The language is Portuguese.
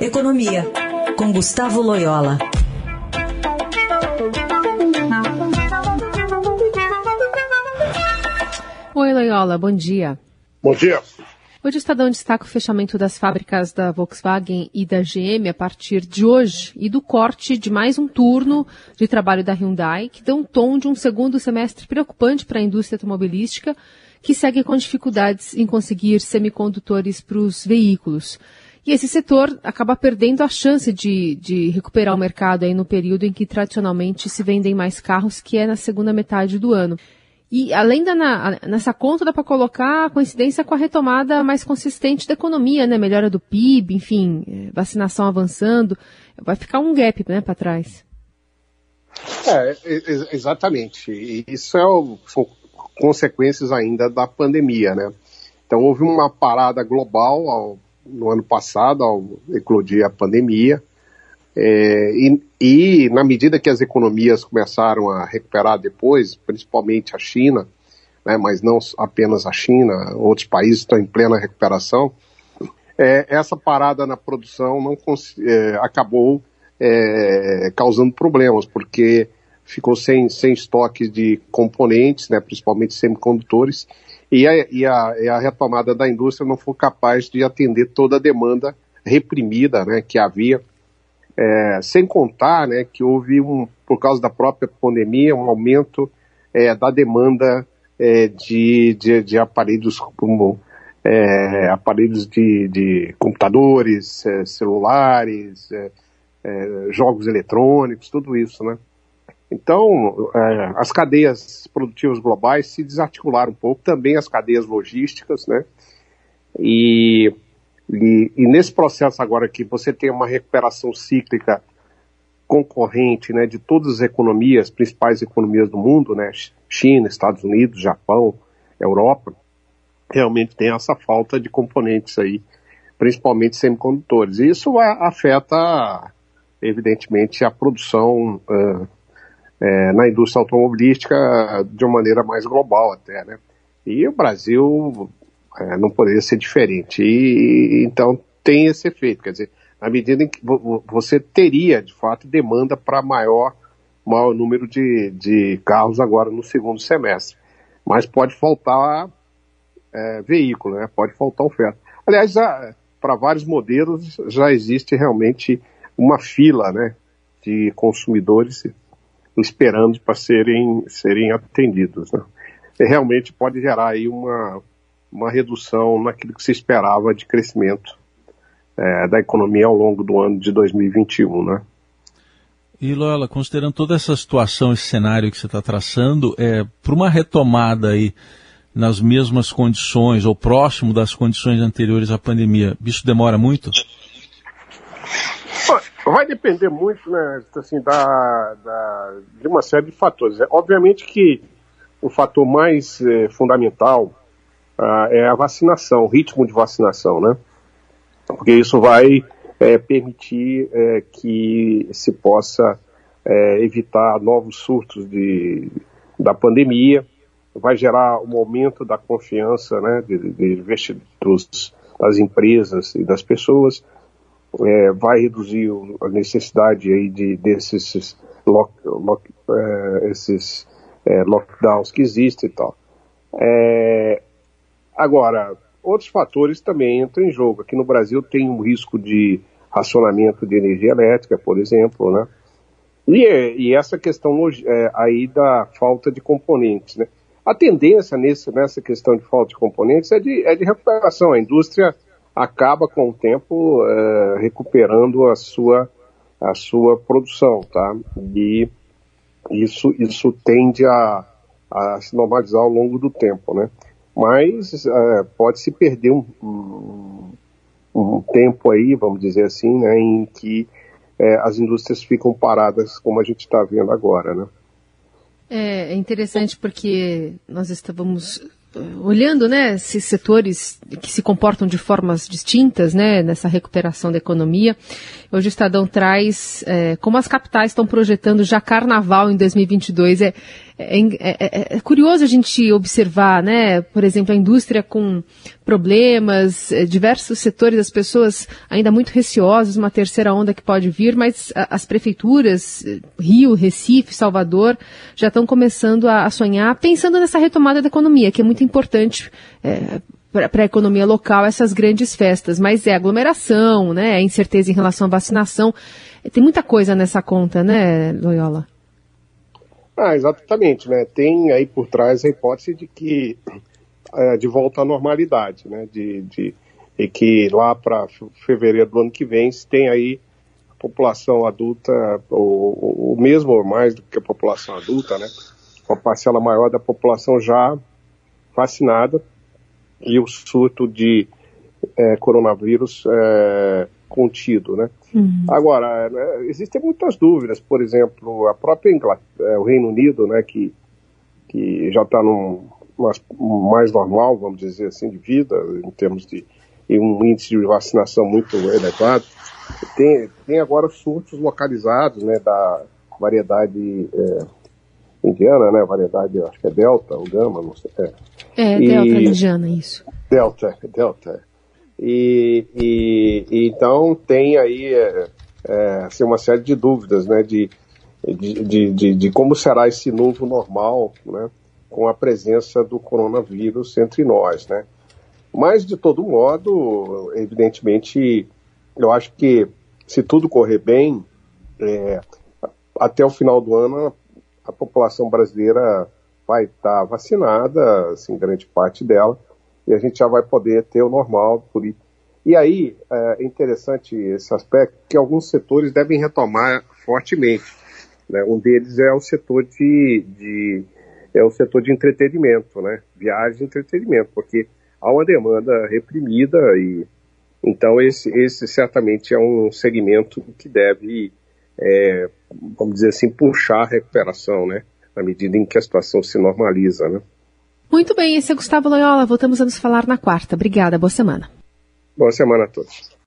Economia, com Gustavo Loyola. Oi, Loyola, bom dia. Bom dia. Hoje o Estadão destaca o fechamento das fábricas da Volkswagen e da GM a partir de hoje e do corte de mais um turno de trabalho da Hyundai, que dão um tom de um segundo semestre preocupante para a indústria automobilística, que segue com dificuldades em conseguir semicondutores para os veículos. E esse setor acaba perdendo a chance de, de recuperar o mercado aí no período em que tradicionalmente se vendem mais carros, que é na segunda metade do ano. E além da na, nessa conta dá para colocar a coincidência com a retomada mais consistente da economia, né? Melhora do PIB, enfim, é, vacinação avançando, vai ficar um gap, né, para trás. É, exatamente. E isso é o, são consequências ainda da pandemia, né? Então houve uma parada global ao, no ano passado, ao eclodir a pandemia, é, e, e, na medida que as economias começaram a recuperar depois, principalmente a China, né, mas não apenas a China, outros países estão em plena recuperação, é, essa parada na produção não é, acabou é, causando problemas, porque ficou sem, sem estoque de componentes, né, principalmente semicondutores, e a, e, a, e a retomada da indústria não foi capaz de atender toda a demanda reprimida né, que havia é, sem contar né, que houve, um, por causa da própria pandemia, um aumento é, da demanda é, de, de, de, aparelhos como é, aparelhos de, de computadores, é, celulares, é, jogos eletrônicos, tudo isso, né? Então, as cadeias produtivas globais se desarticularam um pouco, também as cadeias logísticas, né? E e, e, nesse processo agora que você tem uma recuperação cíclica concorrente né, de todas as economias, principais economias do mundo, né, China, Estados Unidos, Japão, Europa, realmente tem essa falta de componentes aí, principalmente semicondutores. E isso afeta, evidentemente, a produção uh, é, na indústria automobilística de uma maneira mais global até, né? E o Brasil é, não poderia ser diferente. E, então tem esse efeito, quer dizer, na medida em que você teria, de fato, demanda para maior, maior número de, de carros agora no segundo semestre. Mas pode faltar é, veículo, né? pode faltar oferta. Aliás, para vários modelos já existe realmente uma fila né, de consumidores esperando para serem, serem atendidos. Né? Realmente pode gerar aí uma, uma redução naquilo que se esperava de crescimento é, da economia ao longo do ano de 2021, né? E Lola, considerando toda essa situação, esse cenário que você está traçando, é, para uma retomada aí nas mesmas condições ou próximo das condições anteriores à pandemia, isso demora muito? Vai depender muito, né, assim, da, da, de uma série de fatores. É, obviamente que o fator mais é, fundamental ah, é a vacinação, o ritmo de vacinação, né? Porque isso vai é, permitir é, que se possa é, evitar novos surtos de, da pandemia, vai gerar um aumento da confiança né, de, de das empresas e das pessoas, é, vai reduzir a necessidade aí de, desses lock, lock, é, esses, é, lockdowns que existem e tal. É, Agora, outros fatores também entram em jogo. Aqui no Brasil tem um risco de racionamento de energia elétrica, por exemplo, né? E, e essa questão é, aí da falta de componentes, né? A tendência nesse, nessa questão de falta de componentes é de, é de recuperação. A indústria acaba com o tempo é, recuperando a sua, a sua produção, tá? E isso, isso tende a, a se normalizar ao longo do tempo, né? mas uh, pode se perder um, um, um, tempo aí, vamos dizer assim, né, em que uh, as indústrias ficam paradas, como a gente está vendo agora, né? É, é interessante porque nós estávamos olhando, né, esses setores que se comportam de formas distintas, né, nessa recuperação da economia. Hoje o Estadão traz é, como as capitais estão projetando já carnaval em 2022. É, é, é, é, curioso a gente observar, né? Por exemplo, a indústria com problemas, é, diversos setores, as pessoas ainda muito receosas, uma terceira onda que pode vir, mas as prefeituras, Rio, Recife, Salvador, já estão começando a, sonhar, pensando nessa retomada da economia, que é muito importante é, para a economia local essas grandes festas, mas é aglomeração, né? É incerteza em relação à vacinação. Tem muita coisa nessa conta, né, Loyola? Ah, exatamente, né? Tem aí por trás a hipótese de que é, de volta à normalidade, né? De, de e que lá para fevereiro do ano que vem se tem aí a população adulta, ou, ou mesmo mais do que a população adulta, né? Uma parcela maior da população já vacinada e o surto de é, coronavírus é, contido, né? Uhum. Agora, né, existem muitas dúvidas, por exemplo, a própria Inglaterra, é, o Reino Unido, né, que, que já está num mais normal, vamos dizer assim, de vida, em termos de e um índice de vacinação muito elevado, tem, tem agora surtos localizados, né, da variedade é, indiana, né? Variedade, acho que é Delta ou Gama, não sei. É, é e... Delta indiana, isso. Delta, Delta. E, e, e então tem aí é, é, assim, uma série de dúvidas, né? De, de, de, de, de como será esse novo normal, né? Com a presença do coronavírus entre nós, né? Mas, de todo modo, evidentemente, eu acho que se tudo correr bem, é, até o final do ano a população brasileira vai estar vacinada, assim, grande parte dela, e a gente já vai poder ter o normal por. E aí é interessante esse aspecto que alguns setores devem retomar fortemente. Né? Um deles é o setor de, de, é o setor de entretenimento, né? Viagem e entretenimento, porque há uma demanda reprimida e então esse, esse certamente é um segmento que deve é, vamos dizer assim, puxar a recuperação, né? Na medida em que a situação se normaliza, né? Muito bem, esse é Gustavo Loyola. Voltamos a nos falar na quarta. Obrigada, boa semana. Boa semana a todos.